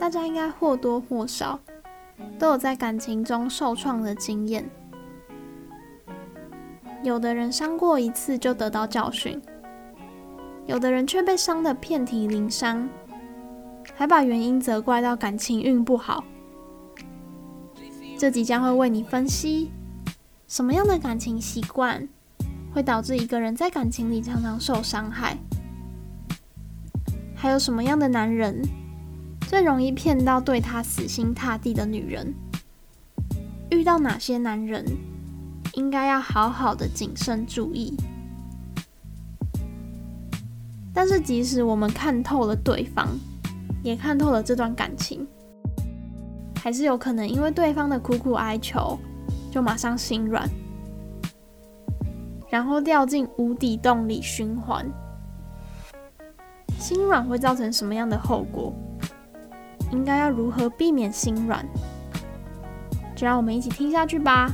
大家应该或多或少都有在感情中受创的经验。有的人伤过一次就得到教训，有的人却被伤得遍体鳞伤，还把原因责怪到感情运不好。这集将会为你分析什么样的感情习惯会导致一个人在感情里常常受伤害，还有什么样的男人最容易骗到对他死心塌地的女人，遇到哪些男人应该要好好的谨慎注意。但是，即使我们看透了对方，也看透了这段感情。还是有可能因为对方的苦苦哀求，就马上心软，然后掉进无底洞里循环。心软会造成什么样的后果？应该要如何避免心软？就让我们一起听下去吧。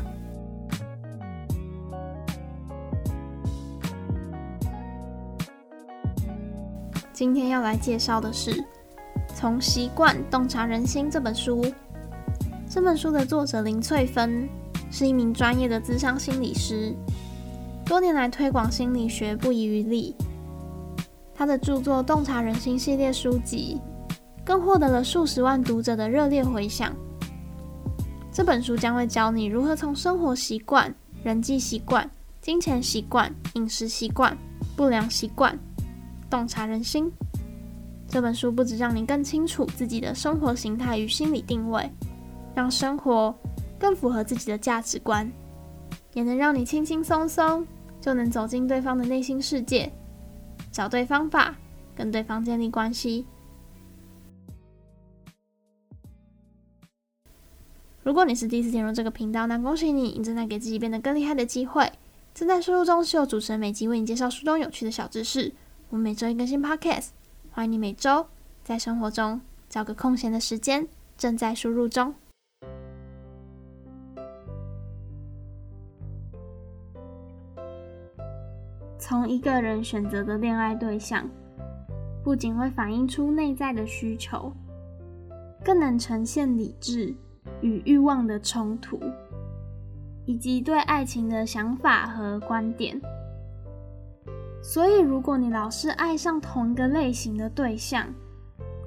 今天要来介绍的是《从习惯洞察人心》这本书。这本书的作者林翠芬是一名专业的咨商心理师，多年来推广心理学不遗余力。她的著作《洞察人心》系列书籍更获得了数十万读者的热烈回响。这本书将会教你如何从生活习惯、人际习惯、金钱习惯、饮食习惯、不良习惯洞察人心。这本书不止让你更清楚自己的生活形态与心理定位。让生活更符合自己的价值观，也能让你轻轻松松就能走进对方的内心世界，找对方法，跟对方建立关系。如果你是第一次进入这个频道，那恭喜你，你正在给自己变得更厉害的机会。正在输入中是由主持人美姬为你介绍书中有趣的小知识。我们每周一更新 Podcast，欢迎你每周在生活中找个空闲的时间，正在输入中。从一个人选择的恋爱对象，不仅会反映出内在的需求，更能呈现理智与欲望的冲突，以及对爱情的想法和观点。所以，如果你老是爱上同一个类型的对象，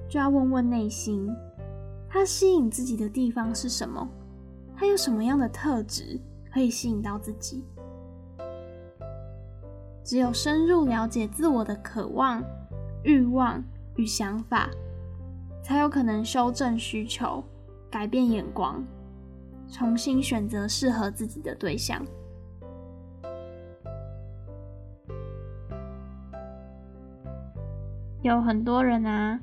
就要问问内心，他吸引自己的地方是什么？他有什么样的特质可以吸引到自己？只有深入了解自我的渴望、欲望与想法，才有可能修正需求、改变眼光，重新选择适合自己的对象。有很多人啊，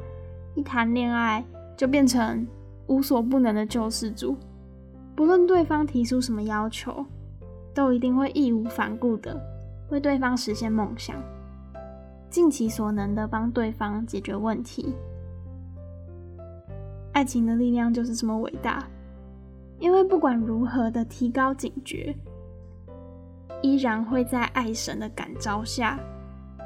一谈恋爱就变成无所不能的救世主，不论对方提出什么要求，都一定会义无反顾的。为对方实现梦想，尽其所能的帮对方解决问题。爱情的力量就是这么伟大，因为不管如何的提高警觉，依然会在爱神的感召下，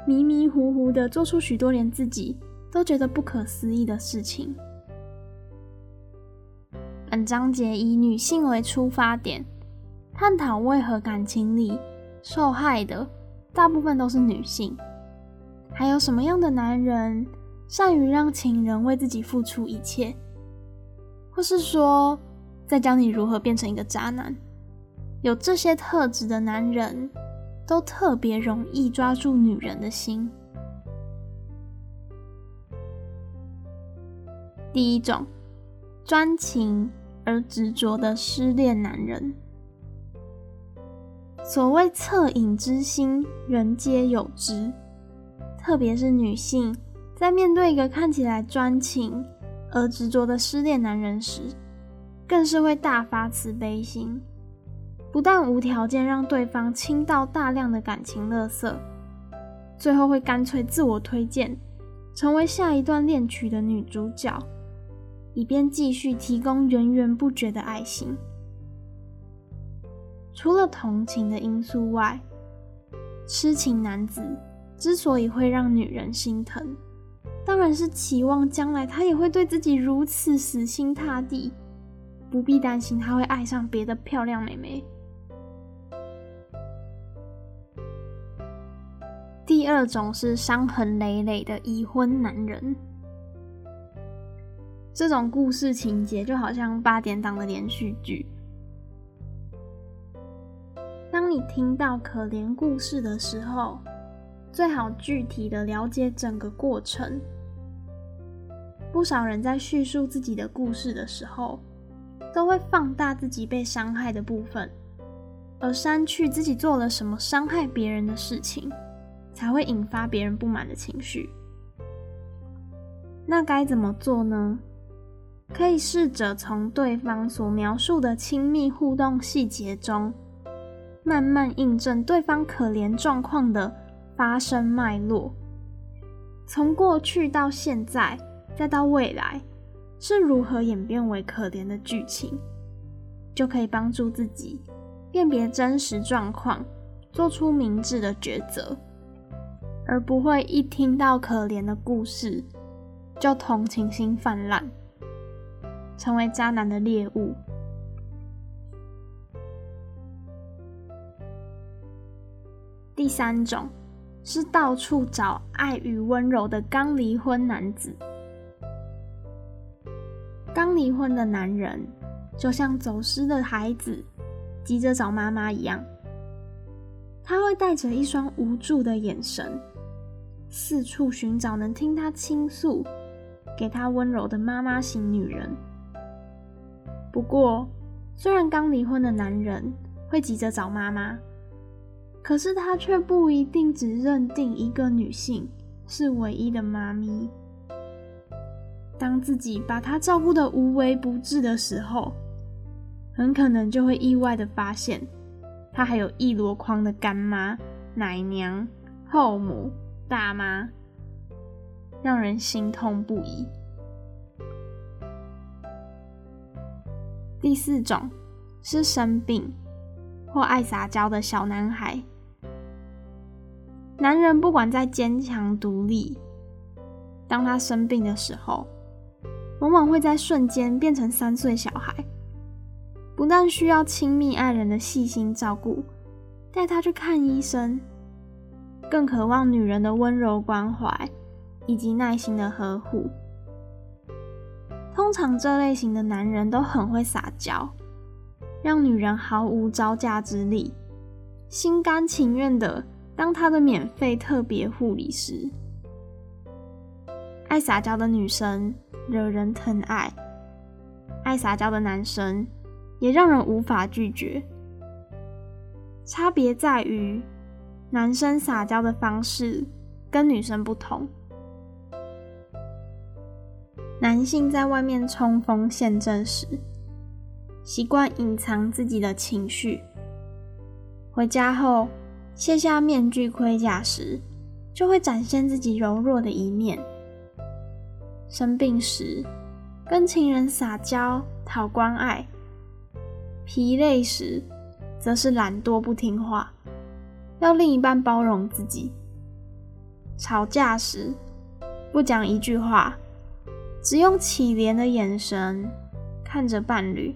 迷迷糊糊的做出许多连自己都觉得不可思议的事情。本章节以女性为出发点，探讨为何感情里。受害的大部分都是女性，还有什么样的男人善于让情人为自己付出一切，或是说，在教你如何变成一个渣男？有这些特质的男人，都特别容易抓住女人的心。第一种，专情而执着的失恋男人。所谓恻隐之心，人皆有之。特别是女性，在面对一个看起来专情而执着的失恋男人时，更是会大发慈悲心，不但无条件让对方倾倒大量的感情垃圾，最后会干脆自我推荐，成为下一段恋曲的女主角，以便继续提供源源不绝的爱心。除了同情的因素外，痴情男子之所以会让女人心疼，当然是期望将来他也会对自己如此死心塌地，不必担心他会爱上别的漂亮妹妹。第二种是伤痕累累的已婚男人，这种故事情节就好像八点档的连续剧。当你听到可怜故事的时候，最好具体的了解整个过程。不少人在叙述自己的故事的时候，都会放大自己被伤害的部分，而删去自己做了什么伤害别人的事情，才会引发别人不满的情绪。那该怎么做呢？可以试着从对方所描述的亲密互动细节中，慢慢印证对方可怜状况的发生脉络，从过去到现在。再到未来是如何演变为可怜的剧情，就可以帮助自己辨别真实状况，做出明智的抉择，而不会一听到可怜的故事就同情心泛滥，成为渣男的猎物。第三种是到处找爱与温柔的刚离婚男子。刚离婚的男人，就像走失的孩子，急着找妈妈一样。他会带着一双无助的眼神，四处寻找能听他倾诉、给他温柔的妈妈型女人。不过，虽然刚离婚的男人会急着找妈妈，可是他却不一定只认定一个女性是唯一的妈咪。当自己把他照顾得无微不至的时候，很可能就会意外的发现，他还有一箩筐的干妈、奶娘、后母、大妈，让人心痛不已。第四种是生病或爱撒娇的小男孩。男人不管再坚强独立，当他生病的时候，往往会在瞬间变成三岁小孩，不但需要亲密爱人的细心照顾，带他去看医生，更渴望女人的温柔关怀以及耐心的呵护。通常这类型的男人都很会撒娇，让女人毫无招架之力，心甘情愿的当他的免费特别护理师。爱撒娇的女生。惹人疼爱，爱撒娇的男生也让人无法拒绝。差别在于，男生撒娇的方式跟女生不同。男性在外面冲锋陷阵时，习惯隐藏自己的情绪；回家后卸下面具盔甲时，就会展现自己柔弱的一面。生病时，跟情人撒娇讨关爱；疲累时，则是懒惰不听话，要另一半包容自己；吵架时，不讲一句话，只用乞怜的眼神看着伴侣，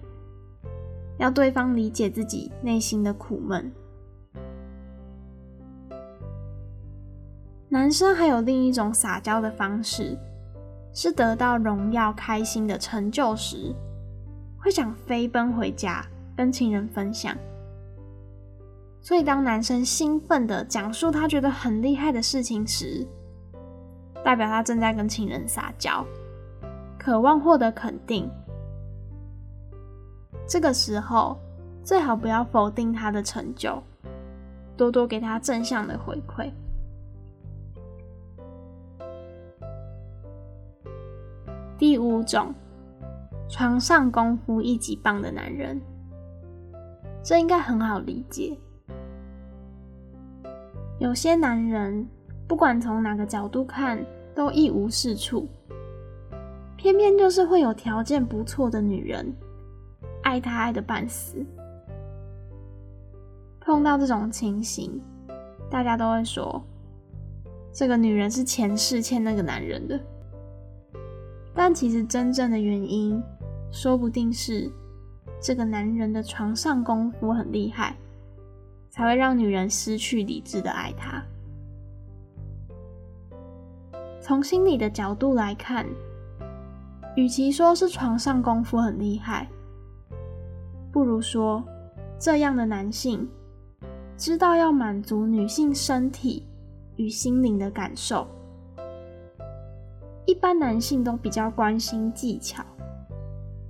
要对方理解自己内心的苦闷。男生还有另一种撒娇的方式。是得到荣耀、开心的成就时，会想飞奔回家跟情人分享。所以，当男生兴奋地讲述他觉得很厉害的事情时，代表他正在跟情人撒娇，渴望获得肯定。这个时候，最好不要否定他的成就，多多给他正向的回馈。第五种，床上功夫一级棒的男人，这应该很好理解。有些男人不管从哪个角度看都一无是处，偏偏就是会有条件不错的女人爱他爱得半死。碰到这种情形，大家都会说，这个女人是前世欠那个男人的。但其实真正的原因，说不定是这个男人的床上功夫很厉害，才会让女人失去理智的爱他。从心理的角度来看，与其说是床上功夫很厉害，不如说这样的男性知道要满足女性身体与心灵的感受。一般男性都比较关心技巧，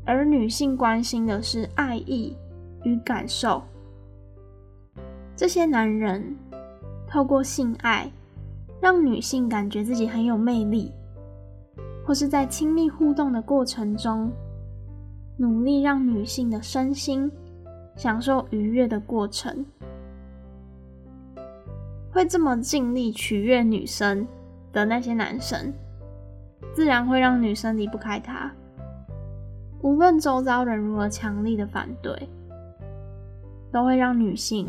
而女性关心的是爱意与感受。这些男人透过性爱，让女性感觉自己很有魅力，或是在亲密互动的过程中，努力让女性的身心享受愉悦的过程，会这么尽力取悦女生的那些男生。自然会让女生离不开他，无论周遭人如何强力的反对，都会让女性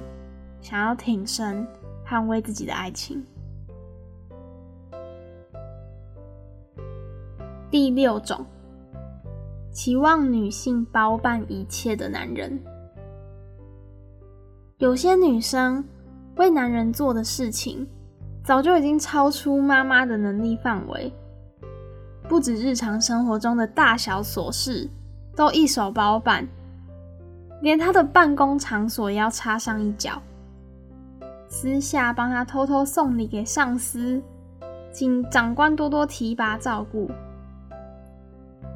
想要挺身捍卫自己的爱情。第六种，期望女性包办一切的男人，有些女生为男人做的事情，早就已经超出妈妈的能力范围。不止日常生活中的大小琐事都一手包办，连他的办公场所也要插上一脚。私下帮他偷偷送礼给上司，请长官多多提拔照顾，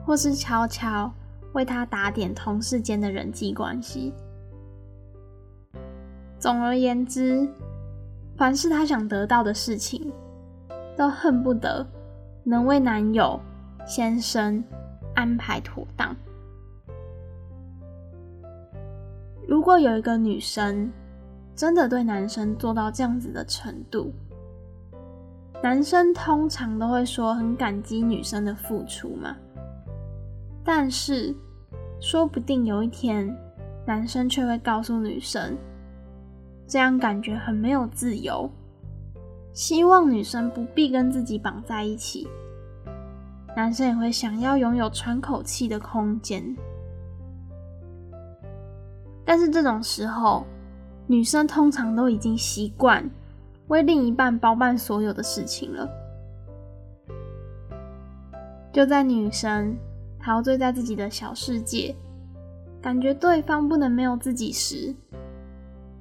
或是悄悄为他打点同事间的人际关系。总而言之，凡是他想得到的事情，都恨不得。能为男友、先生安排妥当。如果有一个女生真的对男生做到这样子的程度，男生通常都会说很感激女生的付出嘛。但是，说不定有一天，男生却会告诉女生，这样感觉很没有自由。希望女生不必跟自己绑在一起，男生也会想要拥有喘口气的空间。但是这种时候，女生通常都已经习惯为另一半包办所有的事情了。就在女生陶醉在自己的小世界，感觉对方不能没有自己时，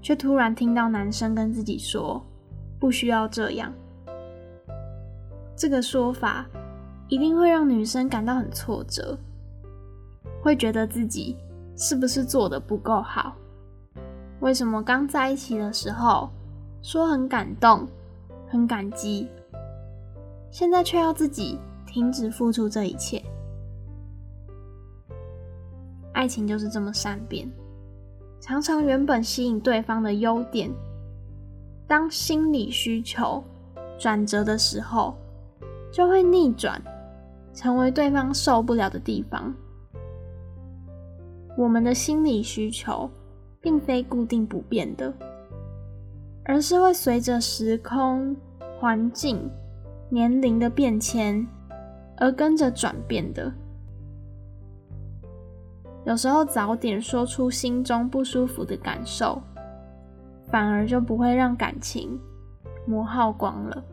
却突然听到男生跟自己说，不需要这样。这个说法一定会让女生感到很挫折，会觉得自己是不是做的不够好？为什么刚在一起的时候说很感动、很感激，现在却要自己停止付出这一切？爱情就是这么善变，常常原本吸引对方的优点。当心理需求转折的时候，就会逆转，成为对方受不了的地方。我们的心理需求并非固定不变的，而是会随着时空、环境、年龄的变迁而跟着转变的。有时候早点说出心中不舒服的感受。反而就不会让感情磨耗光了。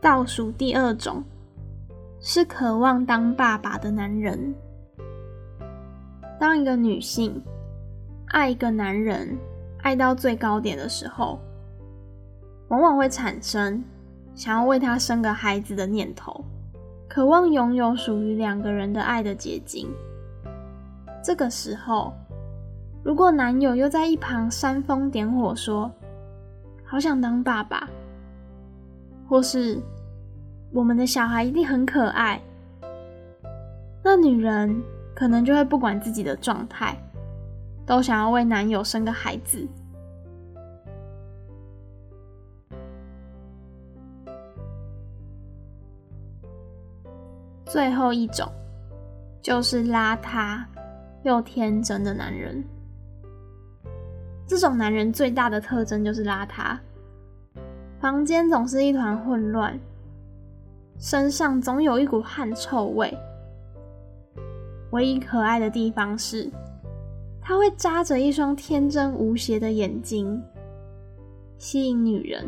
倒数第二种是渴望当爸爸的男人。当一个女性爱一个男人爱到最高点的时候，往往会产生想要为他生个孩子的念头，渴望拥有属于两个人的爱的结晶。这个时候，如果男友又在一旁煽风点火说“好想当爸爸”，或是“我们的小孩一定很可爱”，那女人可能就会不管自己的状态，都想要为男友生个孩子。最后一种就是邋遢。又天真的男人。这种男人最大的特征就是邋遢，房间总是一团混乱，身上总有一股汗臭味。唯一可爱的地方是，他会眨着一双天真无邪的眼睛，吸引女人，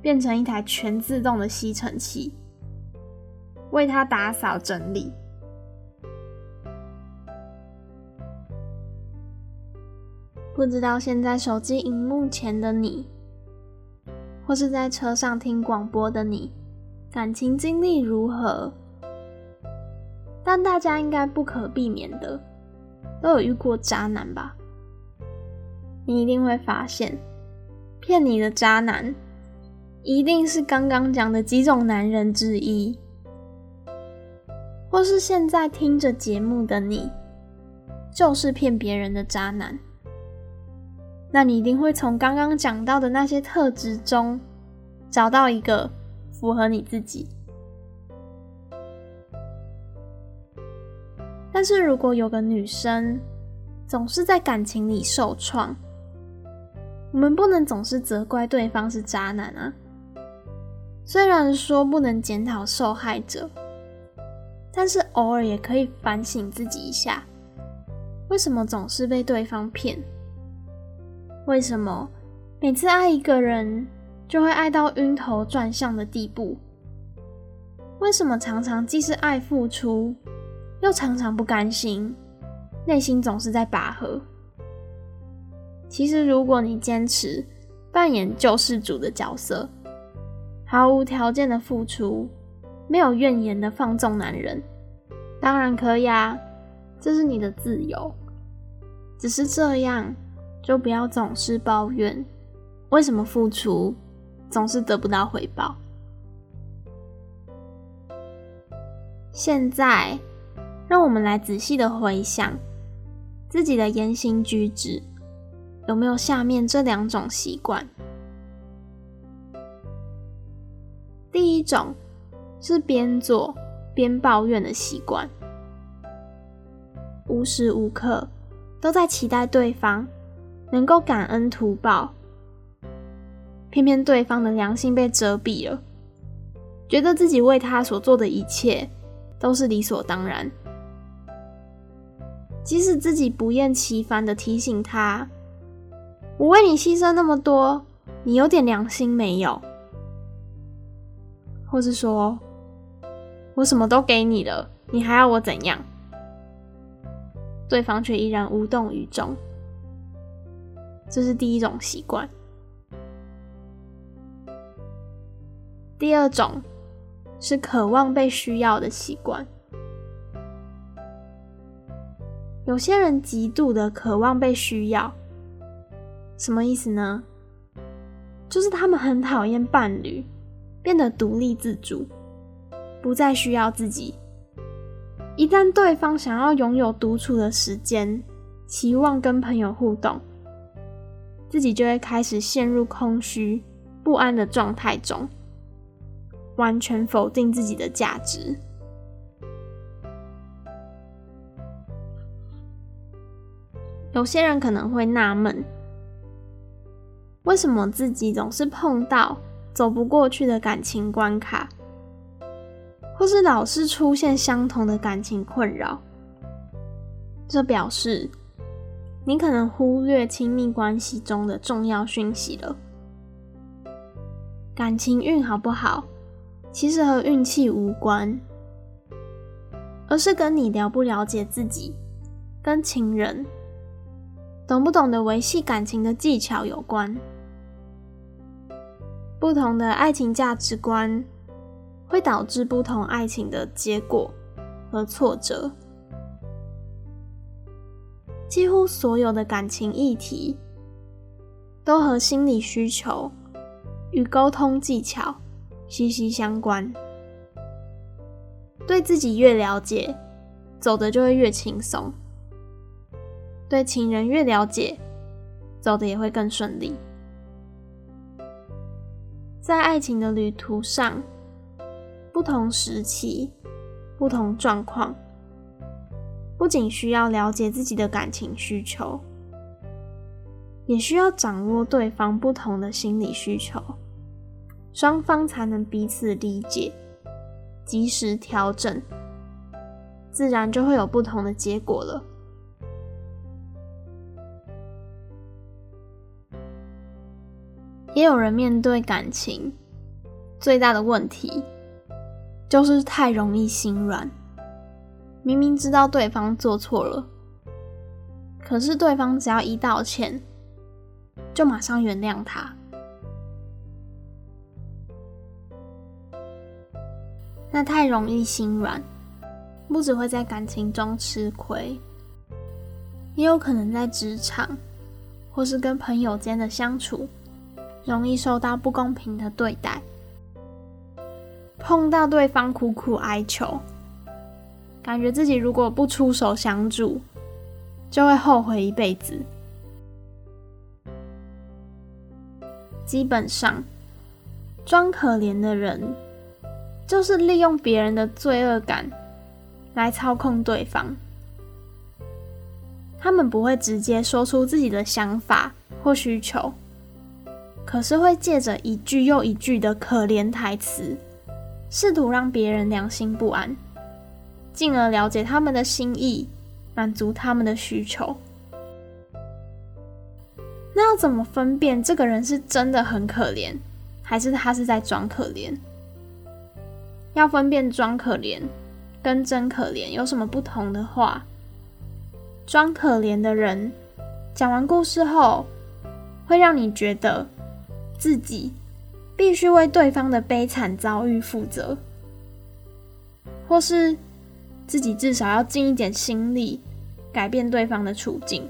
变成一台全自动的吸尘器，为他打扫整理。不知道现在手机荧幕前的你，或是在车上听广播的你，感情经历如何？但大家应该不可避免的都有遇过渣男吧？你一定会发现，骗你的渣男一定是刚刚讲的几种男人之一，或是现在听着节目的你，就是骗别人的渣男。那你一定会从刚刚讲到的那些特质中，找到一个符合你自己。但是如果有个女生总是在感情里受创，我们不能总是责怪对方是渣男啊。虽然说不能检讨受害者，但是偶尔也可以反省自己一下，为什么总是被对方骗？为什么每次爱一个人就会爱到晕头转向的地步？为什么常常既是爱付出，又常常不甘心，内心总是在拔河？其实，如果你坚持扮演救世主的角色，毫无条件的付出，没有怨言的放纵男人，当然可以啊，这是你的自由。只是这样。就不要总是抱怨，为什么付出总是得不到回报？现在，让我们来仔细的回想自己的言行举止，有没有下面这两种习惯？第一种是边做边抱怨的习惯，无时无刻都在期待对方。能够感恩图报，偏偏对方的良心被遮蔽了，觉得自己为他所做的一切都是理所当然。即使自己不厌其烦的提醒他：“我为你牺牲那么多，你有点良心没有？”或是说：“我什么都给你了，你还要我怎样？”对方却依然无动于衷。这是第一种习惯。第二种是渴望被需要的习惯。有些人极度的渴望被需要，什么意思呢？就是他们很讨厌伴侣，变得独立自主，不再需要自己。一旦对方想要拥有独处的时间，期望跟朋友互动。自己就会开始陷入空虚、不安的状态中，完全否定自己的价值。有些人可能会纳闷，为什么自己总是碰到走不过去的感情关卡，或是老是出现相同的感情困扰？这表示，你可能忽略亲密关系中的重要讯息了。感情运好不好，其实和运气无关，而是跟你了不了解自己，跟情人懂不懂得维系感情的技巧有关。不同的爱情价值观，会导致不同爱情的结果和挫折。几乎所有的感情议题都和心理需求与沟通技巧息息相关。对自己越了解，走的就会越轻松；对情人越了解，走的也会更顺利。在爱情的旅途上，不同时期、不同状况。不仅需要了解自己的感情需求，也需要掌握对方不同的心理需求，双方才能彼此理解，及时调整，自然就会有不同的结果了。也有人面对感情最大的问题，就是太容易心软。明明知道对方做错了，可是对方只要一道歉，就马上原谅他。那太容易心软，不只会在感情中吃亏，也有可能在职场或是跟朋友间的相处，容易受到不公平的对待。碰到对方苦苦哀求，感觉自己如果不出手相助，就会后悔一辈子。基本上，装可怜的人。就是利用别人的罪恶感来操控对方，他们不会直接说出自己的想法或需求，可是会借着一句又一句的可怜台词，试图让别人良心不安，进而了解他们的心意，满足他们的需求。那要怎么分辨这个人是真的很可怜，还是他是在装可怜？要分辨装可怜跟真可怜有什么不同的话，装可怜的人讲完故事后，会让你觉得自己必须为对方的悲惨遭遇负责，或是自己至少要尽一点心力改变对方的处境。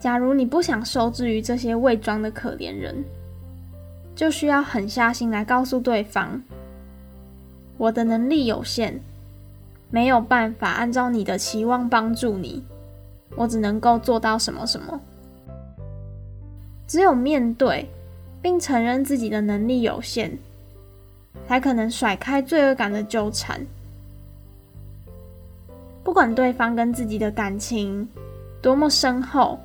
假如你不想受制于这些伪装的可怜人，就需要狠下心来告诉对方，我的能力有限，没有办法按照你的期望帮助你，我只能够做到什么什么。只有面对并承认自己的能力有限，才可能甩开罪恶感的纠缠。不管对方跟自己的感情多么深厚，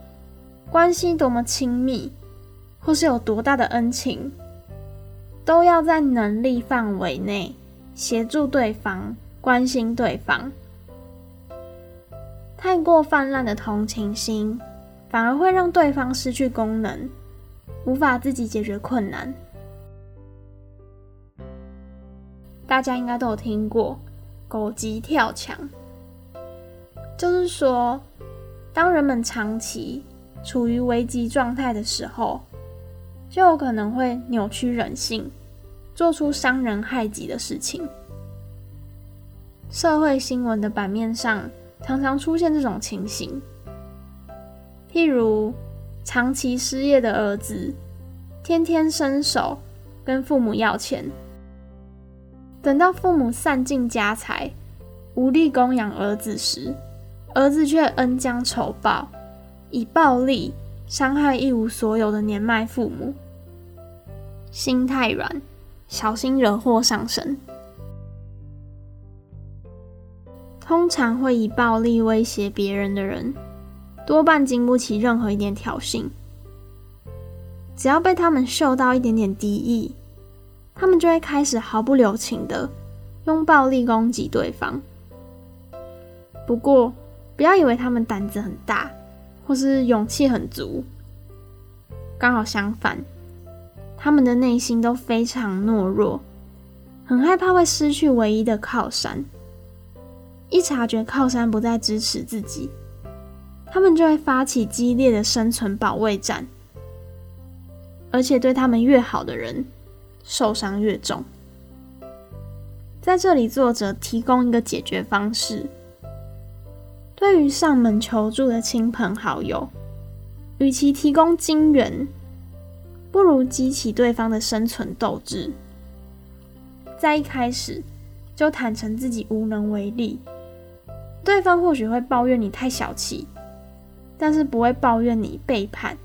关系多么亲密。或是有多大的恩情，都要在能力范围内协助对方、关心对方。太过泛滥的同情心，反而会让对方失去功能，无法自己解决困难。大家应该都有听过“狗急跳墙”，就是说，当人们长期处于危机状态的时候，就有可能会扭曲人性，做出伤人害己的事情。社会新闻的版面上常常出现这种情形，譬如长期失业的儿子，天天伸手跟父母要钱，等到父母散尽家财，无力供养儿子时，儿子却恩将仇报，以暴力。伤害一无所有的年迈父母，心太软，小心惹祸上身。通常会以暴力威胁别人的人，多半经不起任何一点挑衅。只要被他们嗅到一点点敌意，他们就会开始毫不留情的用暴力攻击对方。不过，不要以为他们胆子很大。或是勇气很足，刚好相反，他们的内心都非常懦弱，很害怕会失去唯一的靠山。一察觉靠山不再支持自己，他们就会发起激烈的生存保卫战，而且对他们越好的人，受伤越重。在这里，作者提供一个解决方式。对于上门求助的亲朋好友，与其提供金援，不如激起对方的生存斗志。在一开始就坦诚自己无能为力，对方或许会抱怨你太小气，但是不会抱怨你背叛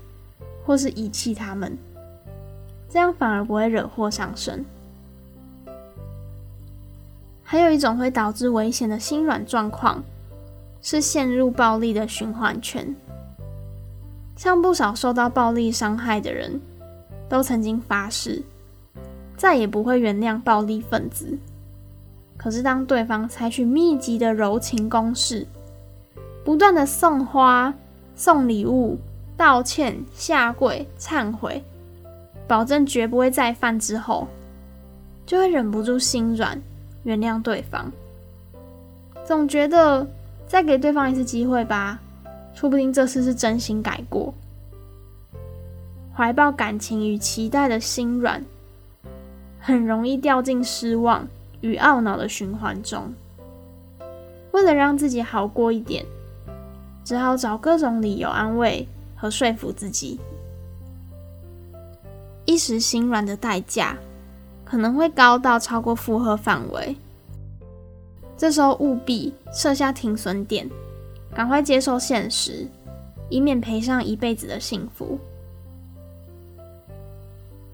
或是遗弃他们，这样反而不会惹祸上身。还有一种会导致危险的心软状况。是陷入暴力的循环圈，像不少受到暴力伤害的人，都曾经发誓，再也不会原谅暴力分子。可是，当对方采取密集的柔情攻势，不断的送花、送礼物、道歉、下跪、忏悔，保证绝不会再犯之后，就会忍不住心软，原谅对方。总觉得再给对方一次机会吧，说不定这次是真心改过。怀抱感情与期待的心软，很容易掉进失望与懊恼的循环中。为了让自己好过一点，只好找各种理由安慰和说服自己。一时心软的代价可能会高到超过负荷范围。这时候务必设下停损点，赶快接受现实，以免赔上一辈子的幸福。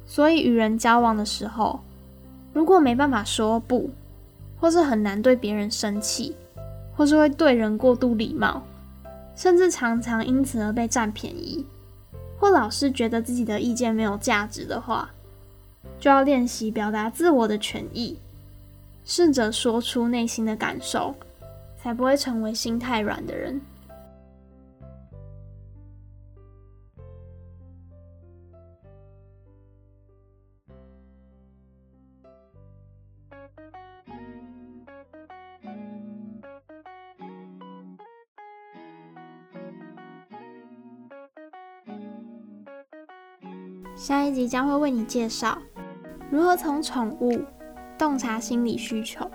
所以与人交往的时候，如果没办法说不，或是很难对别人生气，或是会对人过度礼貌，甚至常常因此而被占便宜，或老是觉得自己的意见没有价值的话，就要练习表达自我的权益。试着说出内心的感受，才不会成为心太软的人。下一集将会为你介绍如何从宠物。洞察心理需求，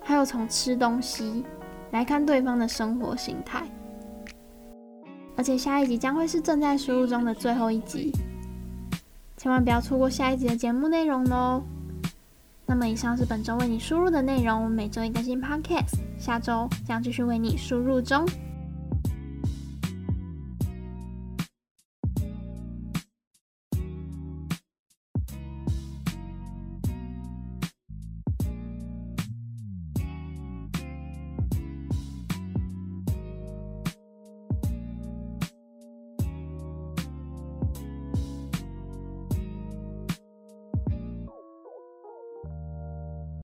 还有从吃东西来看对方的生活形态，而且下一集将会是正在输入中的最后一集，千万不要错过下一集的节目内容哦。那么以上是本周为你输入的内容，我们每周一更新 Podcast，下周将继续为你输入中。